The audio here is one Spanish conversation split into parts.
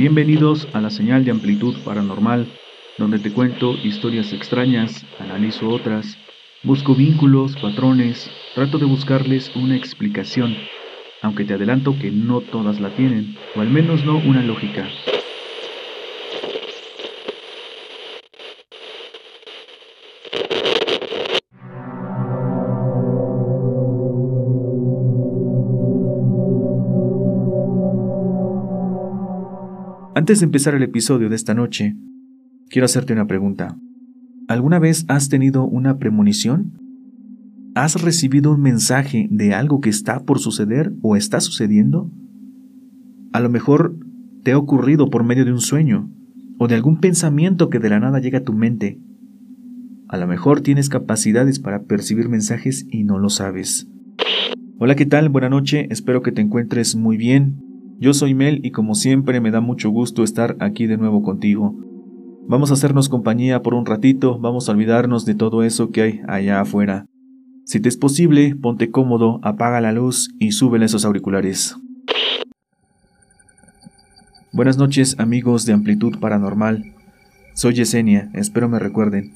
Bienvenidos a la señal de amplitud paranormal, donde te cuento historias extrañas, analizo otras, busco vínculos, patrones, trato de buscarles una explicación, aunque te adelanto que no todas la tienen, o al menos no una lógica. Antes de empezar el episodio de esta noche, quiero hacerte una pregunta. ¿Alguna vez has tenido una premonición? ¿Has recibido un mensaje de algo que está por suceder o está sucediendo? A lo mejor te ha ocurrido por medio de un sueño o de algún pensamiento que de la nada llega a tu mente. A lo mejor tienes capacidades para percibir mensajes y no lo sabes. Hola, ¿qué tal? Buenas noche, espero que te encuentres muy bien. Yo soy Mel y como siempre me da mucho gusto estar aquí de nuevo contigo. Vamos a hacernos compañía por un ratito, vamos a olvidarnos de todo eso que hay allá afuera. Si te es posible, ponte cómodo, apaga la luz y súbele esos auriculares. Buenas noches amigos de Amplitud Paranormal. Soy Yesenia, espero me recuerden.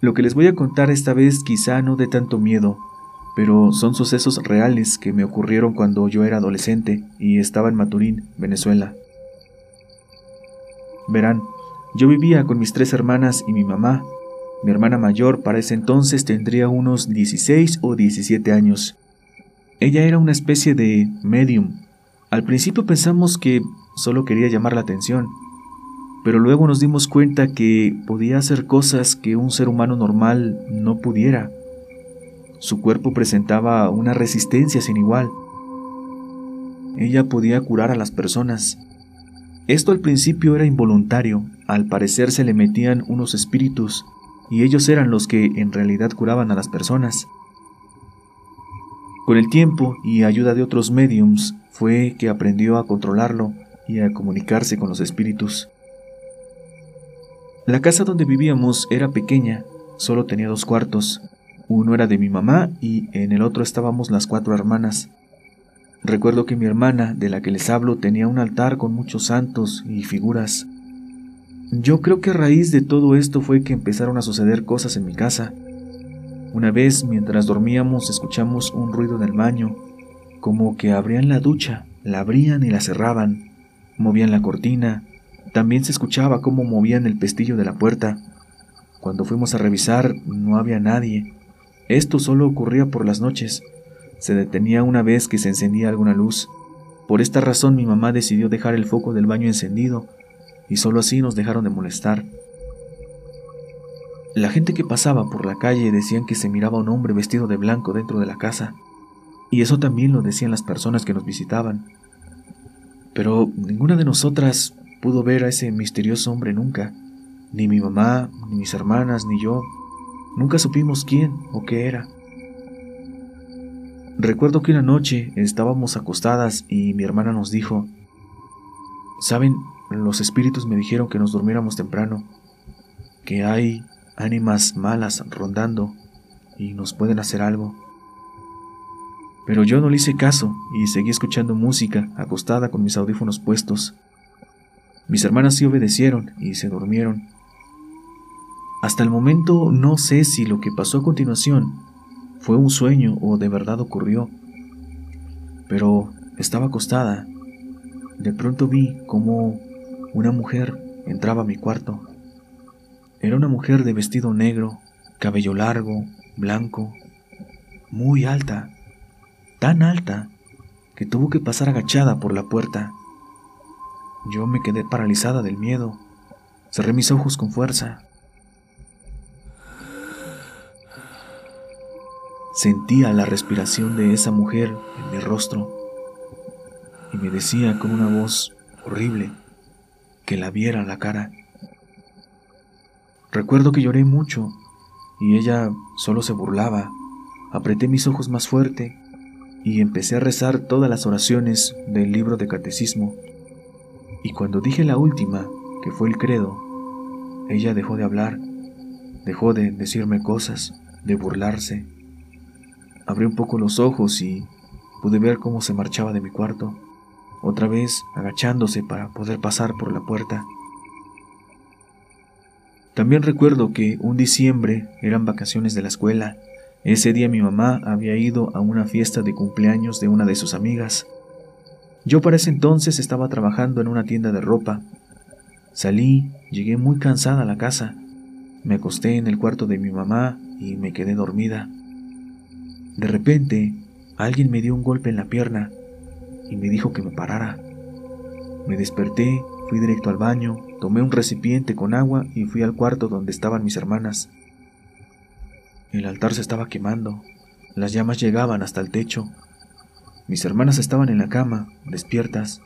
Lo que les voy a contar esta vez quizá no de tanto miedo, pero son sucesos reales que me ocurrieron cuando yo era adolescente y estaba en Maturín, Venezuela. Verán, yo vivía con mis tres hermanas y mi mamá. Mi hermana mayor para ese entonces tendría unos 16 o 17 años. Ella era una especie de medium. Al principio pensamos que solo quería llamar la atención, pero luego nos dimos cuenta que podía hacer cosas que un ser humano normal no pudiera. Su cuerpo presentaba una resistencia sin igual. Ella podía curar a las personas. Esto al principio era involuntario, al parecer se le metían unos espíritus, y ellos eran los que en realidad curaban a las personas. Con el tiempo y ayuda de otros mediums fue que aprendió a controlarlo y a comunicarse con los espíritus. La casa donde vivíamos era pequeña, solo tenía dos cuartos, uno era de mi mamá y en el otro estábamos las cuatro hermanas. Recuerdo que mi hermana, de la que les hablo, tenía un altar con muchos santos y figuras. Yo creo que a raíz de todo esto fue que empezaron a suceder cosas en mi casa. Una vez, mientras dormíamos, escuchamos un ruido en el baño, como que abrían la ducha, la abrían y la cerraban, movían la cortina, también se escuchaba cómo movían el pestillo de la puerta. Cuando fuimos a revisar, no había nadie. Esto solo ocurría por las noches. Se detenía una vez que se encendía alguna luz. Por esta razón mi mamá decidió dejar el foco del baño encendido y solo así nos dejaron de molestar. La gente que pasaba por la calle decían que se miraba un hombre vestido de blanco dentro de la casa, y eso también lo decían las personas que nos visitaban. Pero ninguna de nosotras pudo ver a ese misterioso hombre nunca, ni mi mamá, ni mis hermanas, ni yo, Nunca supimos quién o qué era. Recuerdo que una noche estábamos acostadas y mi hermana nos dijo, Saben, los espíritus me dijeron que nos durmiéramos temprano, que hay ánimas malas rondando y nos pueden hacer algo. Pero yo no le hice caso y seguí escuchando música acostada con mis audífonos puestos. Mis hermanas sí obedecieron y se durmieron, hasta el momento no sé si lo que pasó a continuación fue un sueño o de verdad ocurrió, pero estaba acostada. De pronto vi como una mujer entraba a mi cuarto. Era una mujer de vestido negro, cabello largo, blanco, muy alta, tan alta que tuvo que pasar agachada por la puerta. Yo me quedé paralizada del miedo. Cerré mis ojos con fuerza. Sentía la respiración de esa mujer en mi rostro y me decía con una voz horrible que la viera la cara. Recuerdo que lloré mucho y ella solo se burlaba. Apreté mis ojos más fuerte y empecé a rezar todas las oraciones del libro de catecismo. Y cuando dije la última, que fue el credo, ella dejó de hablar, dejó de decirme cosas, de burlarse Abrí un poco los ojos y pude ver cómo se marchaba de mi cuarto. otra vez agachándose para poder pasar por la puerta. También recuerdo que un diciembre eran vacaciones de la escuela. Ese día mi mamá había ido a una fiesta de cumpleaños de una de sus amigas. Yo para ese entonces estaba trabajando en una tienda de ropa. Salí, llegué muy cansada a la casa. Me acosté en el cuarto de mi mamá y me quedé dormida. De repente, alguien me dio un golpe en la pierna y me dijo que me parara. Me desperté, fui directo al baño, tomé un recipiente con agua y fui al cuarto donde estaban mis hermanas. El altar se estaba quemando, las llamas llegaban hasta el techo. Mis hermanas estaban en la cama, despiertas,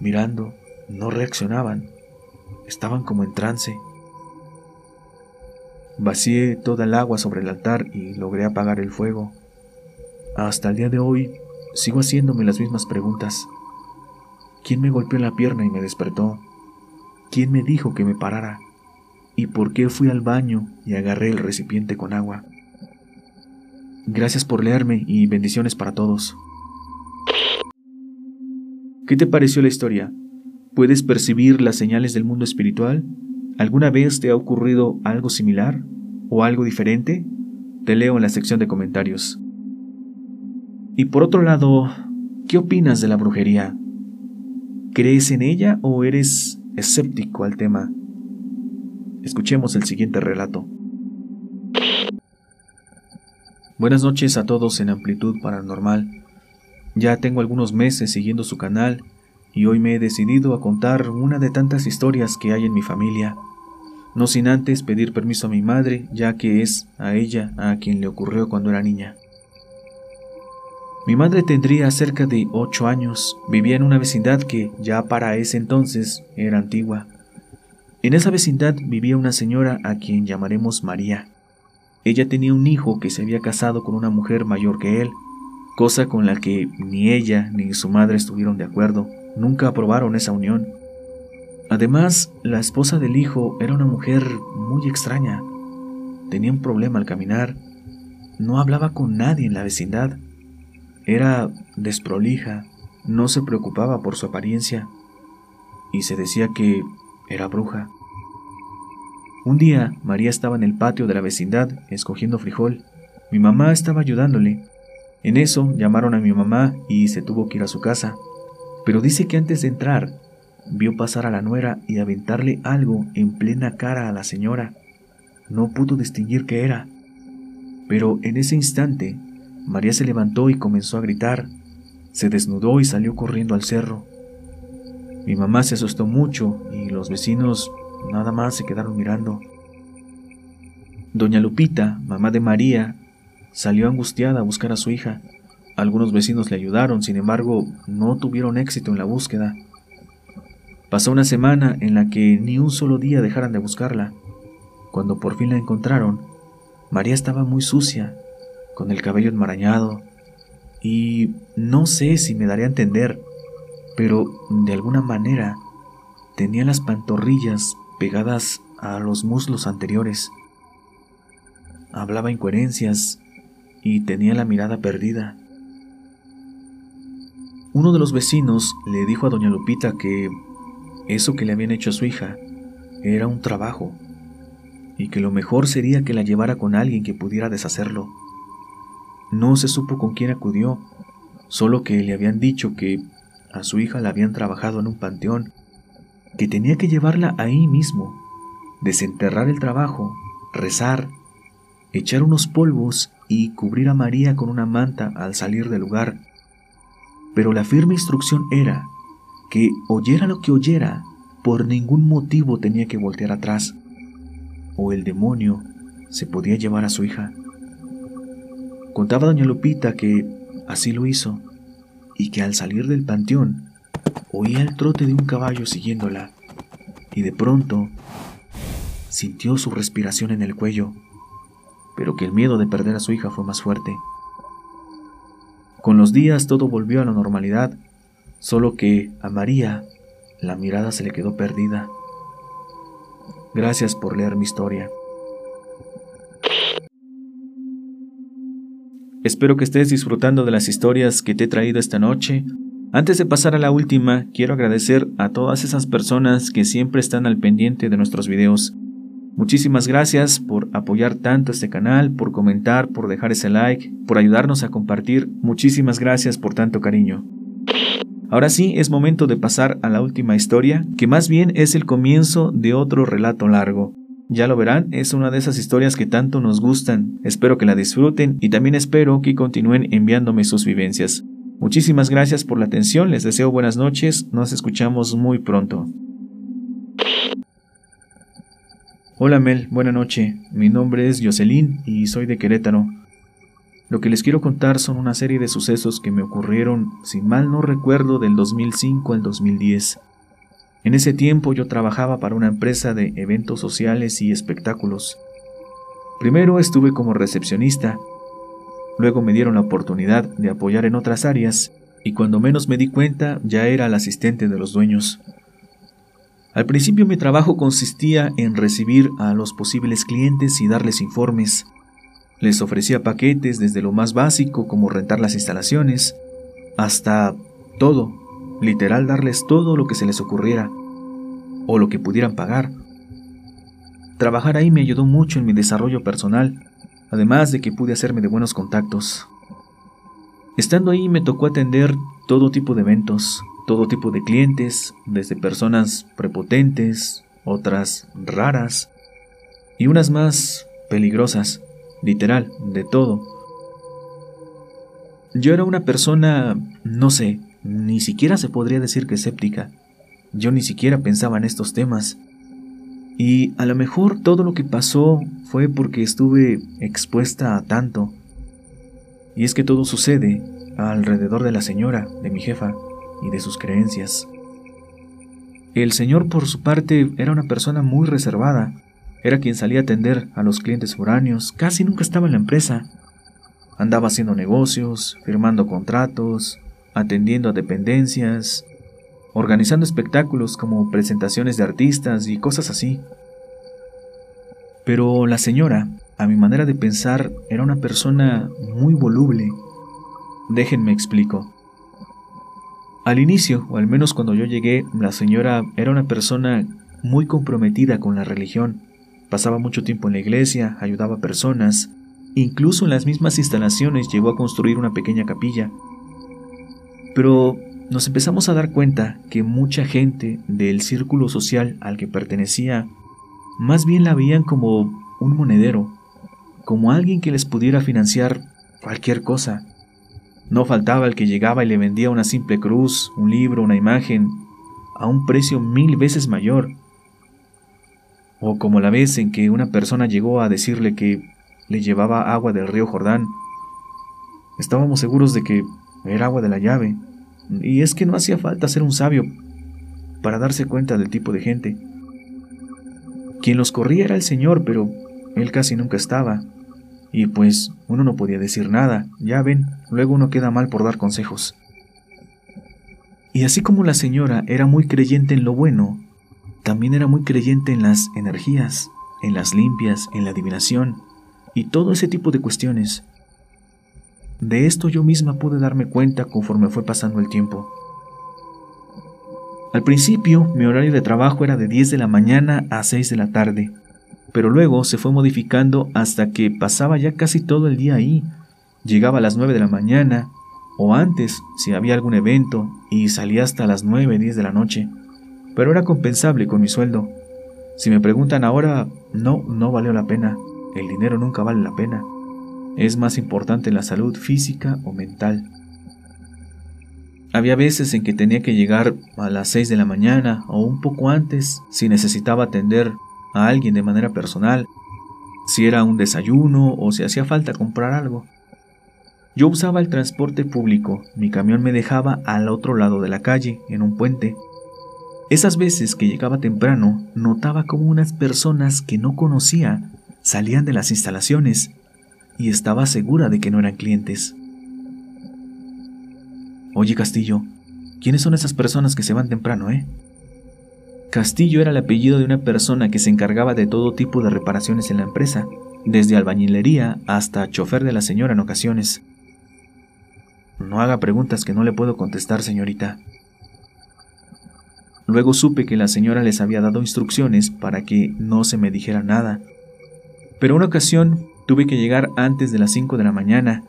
mirando, no reaccionaban, estaban como en trance. Vacié toda el agua sobre el altar y logré apagar el fuego. Hasta el día de hoy sigo haciéndome las mismas preguntas. ¿Quién me golpeó la pierna y me despertó? ¿Quién me dijo que me parara? ¿Y por qué fui al baño y agarré el recipiente con agua? Gracias por leerme y bendiciones para todos. ¿Qué te pareció la historia? ¿Puedes percibir las señales del mundo espiritual? ¿Alguna vez te ha ocurrido algo similar o algo diferente? Te leo en la sección de comentarios. Y por otro lado, ¿qué opinas de la brujería? ¿Crees en ella o eres escéptico al tema? Escuchemos el siguiente relato. Buenas noches a todos en Amplitud Paranormal. Ya tengo algunos meses siguiendo su canal y hoy me he decidido a contar una de tantas historias que hay en mi familia. No sin antes pedir permiso a mi madre, ya que es a ella a quien le ocurrió cuando era niña. Mi madre tendría cerca de ocho años, vivía en una vecindad que ya para ese entonces era antigua. En esa vecindad vivía una señora a quien llamaremos María. Ella tenía un hijo que se había casado con una mujer mayor que él, cosa con la que ni ella ni su madre estuvieron de acuerdo, nunca aprobaron esa unión. Además, la esposa del hijo era una mujer muy extraña. Tenía un problema al caminar, no hablaba con nadie en la vecindad era desprolija, no se preocupaba por su apariencia y se decía que era bruja. Un día, María estaba en el patio de la vecindad escogiendo frijol. Mi mamá estaba ayudándole. En eso llamaron a mi mamá y se tuvo que ir a su casa. Pero dice que antes de entrar, vio pasar a la nuera y aventarle algo en plena cara a la señora. No pudo distinguir qué era. Pero en ese instante María se levantó y comenzó a gritar. Se desnudó y salió corriendo al cerro. Mi mamá se asustó mucho y los vecinos nada más se quedaron mirando. Doña Lupita, mamá de María, salió angustiada a buscar a su hija. Algunos vecinos le ayudaron, sin embargo, no tuvieron éxito en la búsqueda. Pasó una semana en la que ni un solo día dejaran de buscarla. Cuando por fin la encontraron, María estaba muy sucia con el cabello enmarañado, y no sé si me daría a entender, pero de alguna manera tenía las pantorrillas pegadas a los muslos anteriores. Hablaba incoherencias y tenía la mirada perdida. Uno de los vecinos le dijo a doña Lupita que eso que le habían hecho a su hija era un trabajo y que lo mejor sería que la llevara con alguien que pudiera deshacerlo. No se supo con quién acudió, solo que le habían dicho que a su hija la habían trabajado en un panteón, que tenía que llevarla ahí mismo, desenterrar el trabajo, rezar, echar unos polvos y cubrir a María con una manta al salir del lugar. Pero la firme instrucción era que oyera lo que oyera, por ningún motivo tenía que voltear atrás, o el demonio se podía llevar a su hija. Contaba doña Lupita que así lo hizo y que al salir del panteón oía el trote de un caballo siguiéndola y de pronto sintió su respiración en el cuello, pero que el miedo de perder a su hija fue más fuerte. Con los días todo volvió a la normalidad, solo que a María la mirada se le quedó perdida. Gracias por leer mi historia. Espero que estés disfrutando de las historias que te he traído esta noche. Antes de pasar a la última, quiero agradecer a todas esas personas que siempre están al pendiente de nuestros videos. Muchísimas gracias por apoyar tanto este canal, por comentar, por dejar ese like, por ayudarnos a compartir. Muchísimas gracias por tanto cariño. Ahora sí, es momento de pasar a la última historia, que más bien es el comienzo de otro relato largo. Ya lo verán, es una de esas historias que tanto nos gustan. Espero que la disfruten y también espero que continúen enviándome sus vivencias. Muchísimas gracias por la atención, les deseo buenas noches, nos escuchamos muy pronto. Hola Mel, buena noche. Mi nombre es Jocelyn y soy de Querétaro. Lo que les quiero contar son una serie de sucesos que me ocurrieron, si mal no recuerdo, del 2005 al 2010. En ese tiempo yo trabajaba para una empresa de eventos sociales y espectáculos. Primero estuve como recepcionista, luego me dieron la oportunidad de apoyar en otras áreas y cuando menos me di cuenta ya era el asistente de los dueños. Al principio mi trabajo consistía en recibir a los posibles clientes y darles informes, les ofrecía paquetes desde lo más básico como rentar las instalaciones, hasta todo, literal darles todo lo que se les ocurriera, o lo que pudieran pagar. Trabajar ahí me ayudó mucho en mi desarrollo personal, además de que pude hacerme de buenos contactos. Estando ahí me tocó atender todo tipo de eventos, todo tipo de clientes, desde personas prepotentes, otras raras y unas más peligrosas literal, de todo. Yo era una persona, no sé, ni siquiera se podría decir que escéptica. Yo ni siquiera pensaba en estos temas. Y a lo mejor todo lo que pasó fue porque estuve expuesta a tanto. Y es que todo sucede alrededor de la señora, de mi jefa, y de sus creencias. El señor por su parte era una persona muy reservada, era quien salía a atender a los clientes foráneos, casi nunca estaba en la empresa. Andaba haciendo negocios, firmando contratos, atendiendo a dependencias, organizando espectáculos como presentaciones de artistas y cosas así. Pero la señora, a mi manera de pensar, era una persona muy voluble. Déjenme explico. Al inicio, o al menos cuando yo llegué, la señora era una persona muy comprometida con la religión. Pasaba mucho tiempo en la iglesia, ayudaba a personas, incluso en las mismas instalaciones llegó a construir una pequeña capilla. Pero nos empezamos a dar cuenta que mucha gente del círculo social al que pertenecía más bien la veían como un monedero, como alguien que les pudiera financiar cualquier cosa. No faltaba el que llegaba y le vendía una simple cruz, un libro, una imagen, a un precio mil veces mayor, o como la vez en que una persona llegó a decirle que le llevaba agua del río Jordán. Estábamos seguros de que era agua de la llave, y es que no hacía falta ser un sabio para darse cuenta del tipo de gente. Quien los corría era el Señor, pero él casi nunca estaba, y pues uno no podía decir nada, ya ven, luego uno queda mal por dar consejos. Y así como la señora era muy creyente en lo bueno, también era muy creyente en las energías, en las limpias, en la adivinación y todo ese tipo de cuestiones. De esto yo misma pude darme cuenta conforme fue pasando el tiempo. Al principio mi horario de trabajo era de 10 de la mañana a 6 de la tarde, pero luego se fue modificando hasta que pasaba ya casi todo el día ahí. Llegaba a las 9 de la mañana, o antes si había algún evento, y salía hasta las 9, 10 de la noche pero era compensable con mi sueldo. Si me preguntan ahora, no, no valió la pena. El dinero nunca vale la pena. Es más importante la salud física o mental. Había veces en que tenía que llegar a las 6 de la mañana o un poco antes si necesitaba atender a alguien de manera personal, si era un desayuno o si hacía falta comprar algo. Yo usaba el transporte público, mi camión me dejaba al otro lado de la calle, en un puente, esas veces que llegaba temprano, notaba como unas personas que no conocía salían de las instalaciones y estaba segura de que no eran clientes. Oye Castillo, ¿quiénes son esas personas que se van temprano, eh? Castillo era el apellido de una persona que se encargaba de todo tipo de reparaciones en la empresa, desde albañilería hasta chofer de la señora en ocasiones. No haga preguntas que no le puedo contestar, señorita. Luego supe que la señora les había dado instrucciones para que no se me dijera nada. Pero una ocasión tuve que llegar antes de las 5 de la mañana,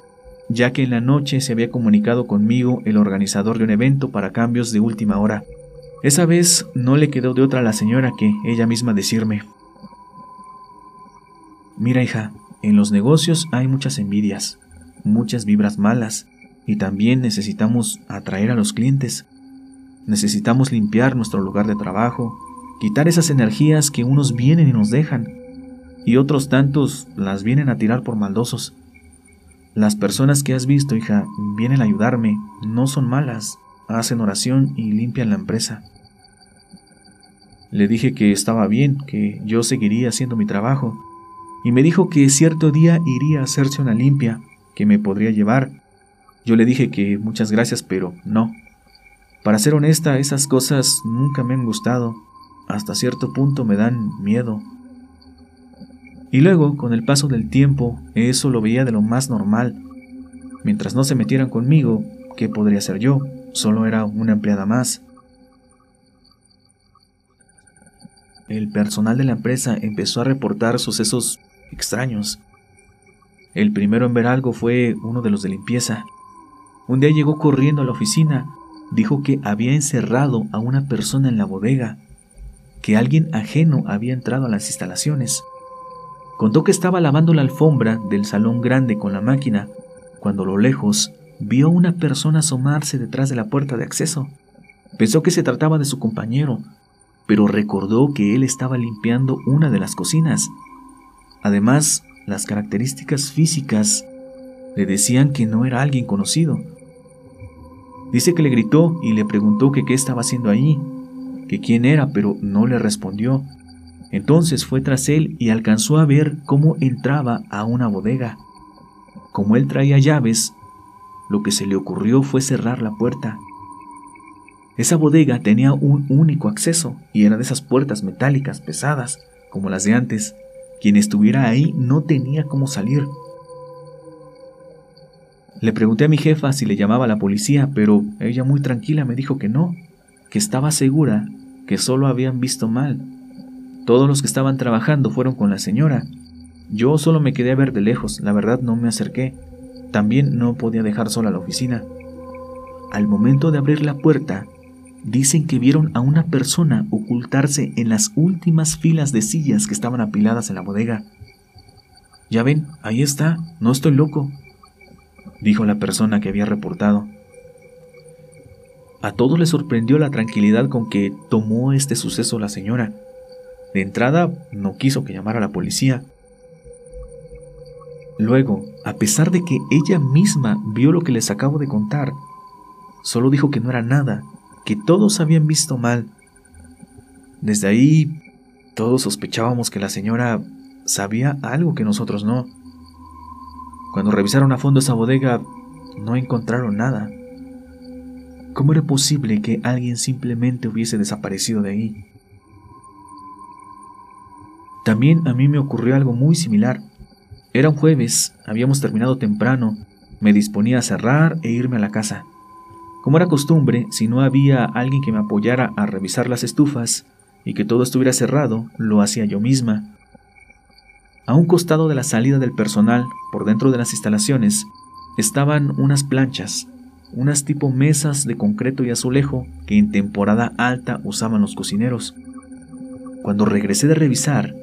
ya que en la noche se había comunicado conmigo el organizador de un evento para cambios de última hora. Esa vez no le quedó de otra a la señora que ella misma decirme, Mira hija, en los negocios hay muchas envidias, muchas vibras malas, y también necesitamos atraer a los clientes. Necesitamos limpiar nuestro lugar de trabajo, quitar esas energías que unos vienen y nos dejan, y otros tantos las vienen a tirar por maldosos. Las personas que has visto, hija, vienen a ayudarme, no son malas, hacen oración y limpian la empresa. Le dije que estaba bien, que yo seguiría haciendo mi trabajo, y me dijo que cierto día iría a hacerse una limpia, que me podría llevar. Yo le dije que muchas gracias, pero no, para ser honesta, esas cosas nunca me han gustado. Hasta cierto punto me dan miedo. Y luego, con el paso del tiempo, eso lo veía de lo más normal. Mientras no se metieran conmigo, ¿qué podría ser yo? Solo era una empleada más. El personal de la empresa empezó a reportar sucesos extraños. El primero en ver algo fue uno de los de limpieza. Un día llegó corriendo a la oficina dijo que había encerrado a una persona en la bodega, que alguien ajeno había entrado a las instalaciones. Contó que estaba lavando la alfombra del salón grande con la máquina, cuando a lo lejos vio una persona asomarse detrás de la puerta de acceso. Pensó que se trataba de su compañero, pero recordó que él estaba limpiando una de las cocinas. Además, las características físicas le decían que no era alguien conocido. Dice que le gritó y le preguntó que qué estaba haciendo ahí, que quién era, pero no le respondió. Entonces fue tras él y alcanzó a ver cómo entraba a una bodega. Como él traía llaves, lo que se le ocurrió fue cerrar la puerta. Esa bodega tenía un único acceso y era de esas puertas metálicas pesadas, como las de antes. Quien estuviera ahí no tenía cómo salir. Le pregunté a mi jefa si le llamaba a la policía, pero ella muy tranquila me dijo que no, que estaba segura que solo habían visto mal. Todos los que estaban trabajando fueron con la señora. Yo solo me quedé a ver de lejos, la verdad no me acerqué. También no podía dejar sola la oficina. Al momento de abrir la puerta, dicen que vieron a una persona ocultarse en las últimas filas de sillas que estaban apiladas en la bodega. Ya ven, ahí está, no estoy loco, dijo la persona que había reportado. A todos les sorprendió la tranquilidad con que tomó este suceso la señora. De entrada, no quiso que llamara a la policía. Luego, a pesar de que ella misma vio lo que les acabo de contar, solo dijo que no era nada, que todos habían visto mal. Desde ahí, todos sospechábamos que la señora sabía algo que nosotros no. Cuando revisaron a fondo esa bodega, no encontraron nada. ¿Cómo era posible que alguien simplemente hubiese desaparecido de ahí? También a mí me ocurrió algo muy similar. Era un jueves, habíamos terminado temprano, me disponía a cerrar e irme a la casa. Como era costumbre, si no había alguien que me apoyara a revisar las estufas y que todo estuviera cerrado, lo hacía yo misma. A un costado de la salida del personal, por dentro de las instalaciones, estaban unas planchas, unas tipo mesas de concreto y azulejo que en temporada alta usaban los cocineros. Cuando regresé de revisar,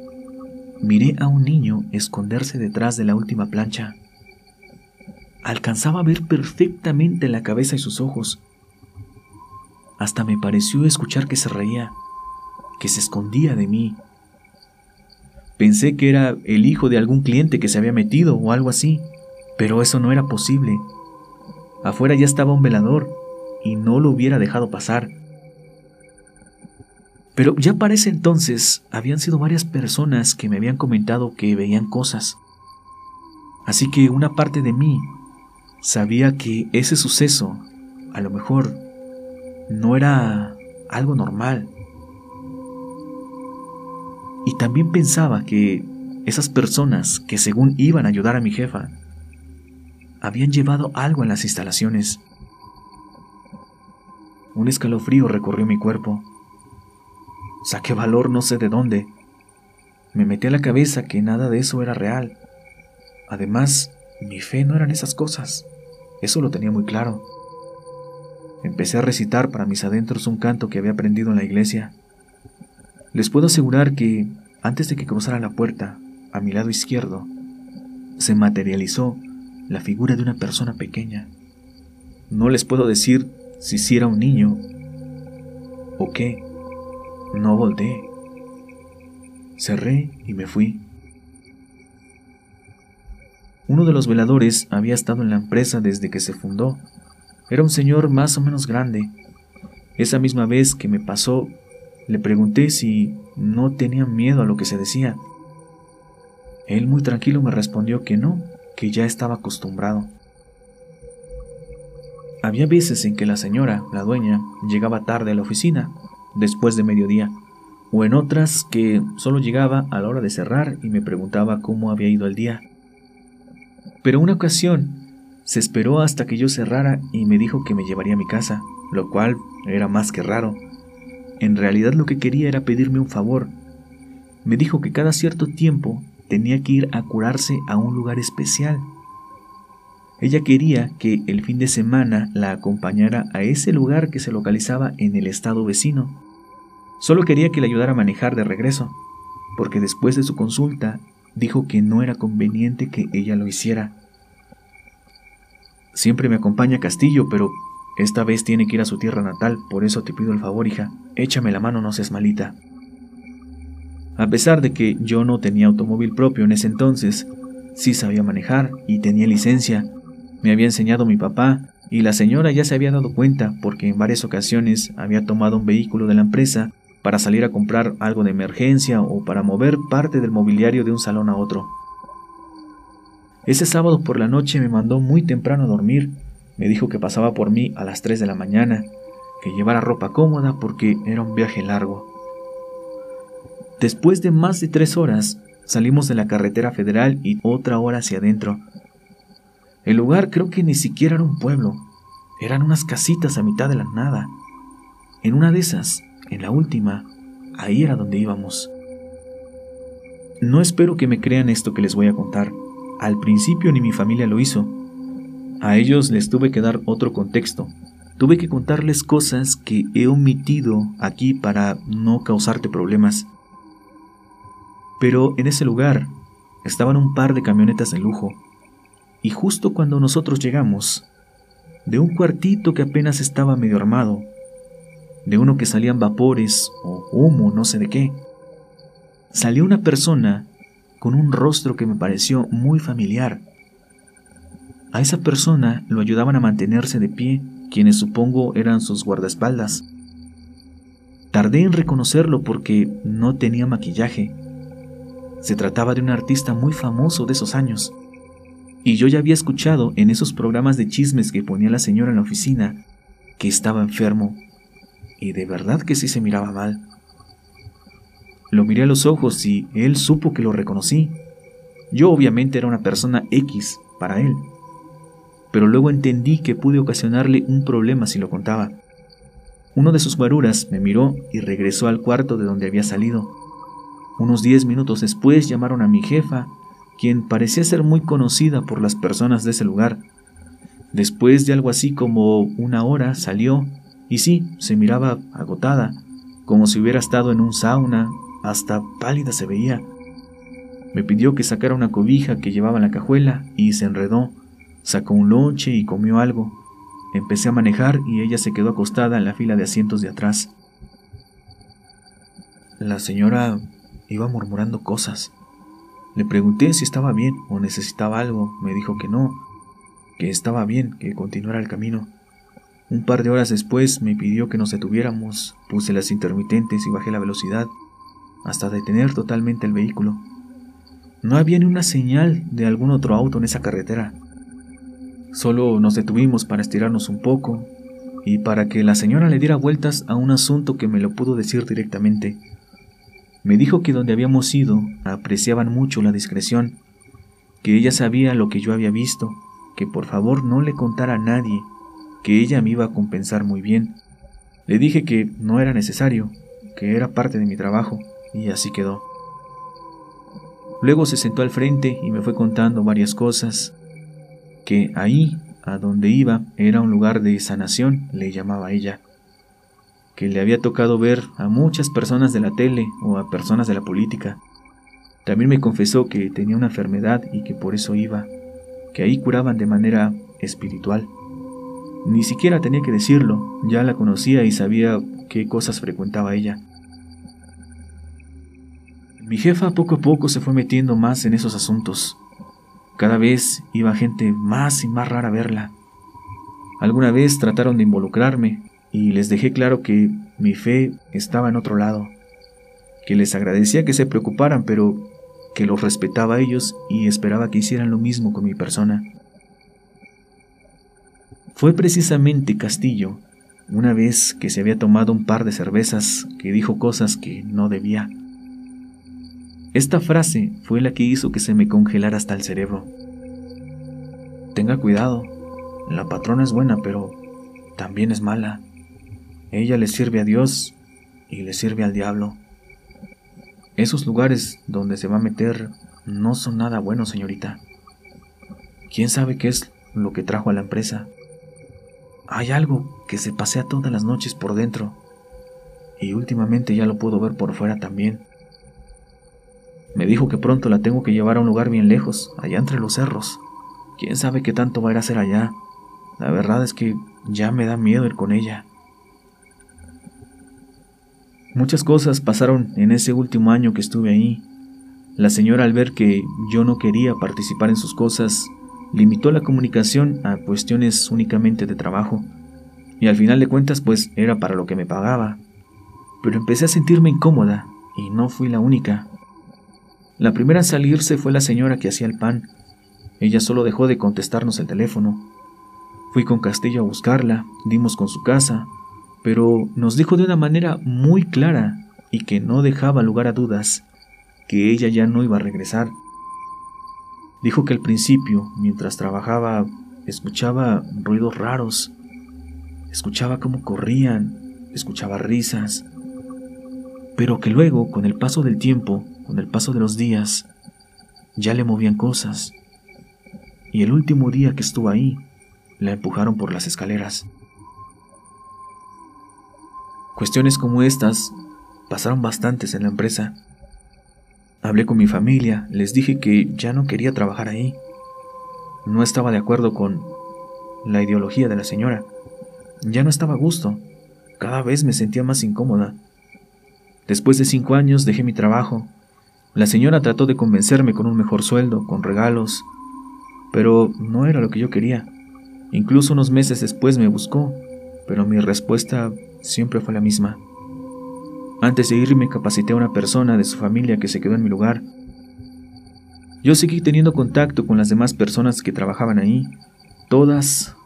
miré a un niño esconderse detrás de la última plancha. Alcanzaba a ver perfectamente la cabeza y sus ojos. Hasta me pareció escuchar que se reía, que se escondía de mí Pensé que era el hijo de algún cliente que se había metido o algo así, pero eso no era posible. Afuera ya estaba un velador y no lo hubiera dejado pasar. Pero ya para ese entonces habían sido varias personas que me habían comentado que veían cosas. Así que una parte de mí sabía que ese suceso a lo mejor no era algo normal. Y también pensaba que esas personas que según iban a ayudar a mi jefa, habían llevado algo en las instalaciones. Un escalofrío recorrió mi cuerpo. Saqué valor no sé de dónde. Me metí a la cabeza que nada de eso era real. Además, mi fe no eran esas cosas. Eso lo tenía muy claro. Empecé a recitar para mis adentros un canto que había aprendido en la iglesia. Les puedo asegurar que, antes de que cruzara la puerta, a mi lado izquierdo, se materializó la figura de una persona pequeña. No les puedo decir si si era un niño o qué. No volteé. Cerré y me fui. Uno de los veladores había estado en la empresa desde que se fundó. Era un señor más o menos grande. Esa misma vez que me pasó, le pregunté si no tenía miedo a lo que se decía. Él muy tranquilo me respondió que no, que ya estaba acostumbrado. Había veces en que la señora, la dueña, llegaba tarde a la oficina, después de mediodía, o en otras que solo llegaba a la hora de cerrar y me preguntaba cómo había ido el día. Pero una ocasión se esperó hasta que yo cerrara y me dijo que me llevaría a mi casa, lo cual era más que raro. En realidad lo que quería era pedirme un favor. Me dijo que cada cierto tiempo tenía que ir a curarse a un lugar especial. Ella quería que el fin de semana la acompañara a ese lugar que se localizaba en el estado vecino. Solo quería que le ayudara a manejar de regreso, porque después de su consulta dijo que no era conveniente que ella lo hiciera. Siempre me acompaña a Castillo, pero esta vez tiene que ir a su tierra natal, por eso te pido el favor, hija, échame la mano, no seas malita. A pesar de que yo no tenía automóvil propio en ese entonces, sí sabía manejar y tenía licencia. Me había enseñado mi papá y la señora ya se había dado cuenta porque en varias ocasiones había tomado un vehículo de la empresa para salir a comprar algo de emergencia o para mover parte del mobiliario de un salón a otro. Ese sábado por la noche me mandó muy temprano a dormir. Me dijo que pasaba por mí a las 3 de la mañana, que llevara ropa cómoda porque era un viaje largo. Después de más de tres horas, salimos de la carretera federal y otra hora hacia adentro. El lugar creo que ni siquiera era un pueblo, eran unas casitas a mitad de la nada. En una de esas en la última, ahí era donde íbamos. No espero que me crean esto que les voy a contar. Al principio ni mi familia lo hizo. A ellos les tuve que dar otro contexto. Tuve que contarles cosas que he omitido aquí para no causarte problemas. Pero en ese lugar estaban un par de camionetas de lujo. Y justo cuando nosotros llegamos, de un cuartito que apenas estaba medio armado, de uno que salían vapores o humo, no sé de qué. Salió una persona con un rostro que me pareció muy familiar. A esa persona lo ayudaban a mantenerse de pie, quienes supongo eran sus guardaespaldas. Tardé en reconocerlo porque no tenía maquillaje. Se trataba de un artista muy famoso de esos años. Y yo ya había escuchado en esos programas de chismes que ponía la señora en la oficina que estaba enfermo y de verdad que sí se miraba mal. Lo miré a los ojos y él supo que lo reconocí. Yo obviamente era una persona X para él, pero luego entendí que pude ocasionarle un problema si lo contaba. Uno de sus guaruras me miró y regresó al cuarto de donde había salido. Unos diez minutos después llamaron a mi jefa, quien parecía ser muy conocida por las personas de ese lugar. Después de algo así como una hora salió y sí, se miraba agotada, como si hubiera estado en un sauna, hasta pálida se veía. Me pidió que sacara una cobija que llevaba en la cajuela y se enredó. Sacó un lonche y comió algo. Empecé a manejar y ella se quedó acostada en la fila de asientos de atrás. La señora iba murmurando cosas. Le pregunté si estaba bien o necesitaba algo. Me dijo que no, que estaba bien, que continuara el camino. Un par de horas después me pidió que nos detuviéramos, puse las intermitentes y bajé la velocidad, hasta detener totalmente el vehículo. No había ni una señal de algún otro auto en esa carretera. Solo nos detuvimos para estirarnos un poco y para que la señora le diera vueltas a un asunto que me lo pudo decir directamente. Me dijo que donde habíamos ido apreciaban mucho la discreción, que ella sabía lo que yo había visto que por favor no le contara a nadie, que ella me iba a compensar muy bien. Le dije que no era necesario, que era parte de mi trabajo, y así quedó. Luego se sentó al frente y me fue contando varias cosas, que ahí, a donde iba, era un lugar de sanación, le llamaba ella, que le había tocado ver a muchas personas de la tele o a personas de la política. También me confesó que tenía una enfermedad y que por eso iba, que ahí curaban de manera espiritual. Ni siquiera tenía que decirlo, ya la conocía y sabía qué cosas frecuentaba ella. Mi jefa poco a poco se fue metiendo más en esos asuntos. Cada vez iba gente más y más rara a verla. Alguna vez trataron de involucrarme y les dejé claro que mi fe estaba en otro lado, que les agradecía que se preocuparan, pero que los respetaba a ellos y esperaba que hicieran lo mismo con mi persona. Fue precisamente Castillo, una vez que se había tomado un par de cervezas, que dijo cosas que no debía. Esta frase fue la que hizo que se me congelara hasta el cerebro. Tenga cuidado, la patrona es buena, pero también es mala. Ella le sirve a Dios y le sirve al diablo. Esos lugares donde se va a meter no son nada buenos, señorita. ¿Quién sabe qué es lo que trajo a la empresa? Hay algo que se pasea todas las noches por dentro y últimamente ya lo puedo ver por fuera también. Me dijo que pronto la tengo que llevar a un lugar bien lejos, allá entre los cerros. ¿Quién sabe qué tanto va a ir a hacer allá? La verdad es que ya me da miedo ir con ella. Muchas cosas pasaron en ese último año que estuve ahí. La señora al ver que yo no quería participar en sus cosas, limitó la comunicación a cuestiones únicamente de trabajo. Y al final de cuentas pues era para lo que me pagaba. Pero empecé a sentirme incómoda y no fui la única. La primera en salirse fue la señora que hacía el pan. Ella solo dejó de contestarnos el teléfono. Fui con Castillo a buscarla, dimos con su casa, pero nos dijo de una manera muy clara y que no dejaba lugar a dudas que ella ya no iba a regresar. Dijo que al principio, mientras trabajaba, escuchaba ruidos raros, escuchaba cómo corrían, escuchaba risas, pero que luego, con el paso del tiempo, con el paso de los días, ya le movían cosas. Y el último día que estuvo ahí, la empujaron por las escaleras. Cuestiones como estas pasaron bastantes en la empresa. Hablé con mi familia, les dije que ya no quería trabajar ahí. No estaba de acuerdo con la ideología de la señora. Ya no estaba a gusto. Cada vez me sentía más incómoda. Después de cinco años dejé mi trabajo la señora trató de convencerme con un mejor sueldo, con regalos, pero no era lo que yo quería. Incluso unos meses después me buscó, pero mi respuesta siempre fue la misma. Antes de irme capacité a una persona de su familia que se quedó en mi lugar. Yo seguí teniendo contacto con las demás personas que trabajaban ahí. Todas,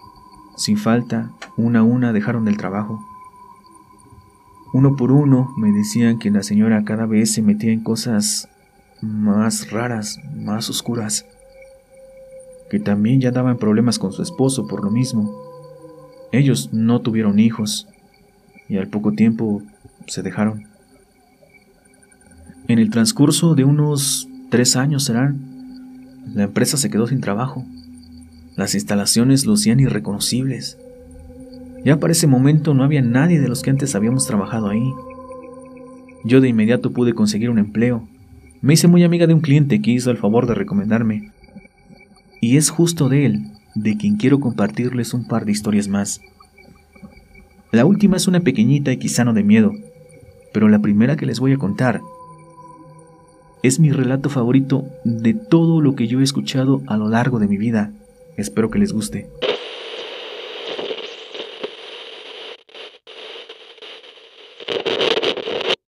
sin falta, una a una dejaron el trabajo. Uno por uno me decían que la señora cada vez se metía en cosas más raras, más oscuras, que también ya daban problemas con su esposo por lo mismo. Ellos no tuvieron hijos y al poco tiempo se dejaron. En el transcurso de unos tres años serán, la empresa se quedó sin trabajo. Las instalaciones lucían irreconocibles. Ya para ese momento no había nadie de los que antes habíamos trabajado ahí. Yo de inmediato pude conseguir un empleo me hice muy amiga de un cliente que hizo el favor de recomendarme. Y es justo de él de quien quiero compartirles un par de historias más. La última es una pequeñita y quizá no de miedo, pero la primera que les voy a contar es mi relato favorito de todo lo que yo he escuchado a lo largo de mi vida. Espero que les guste.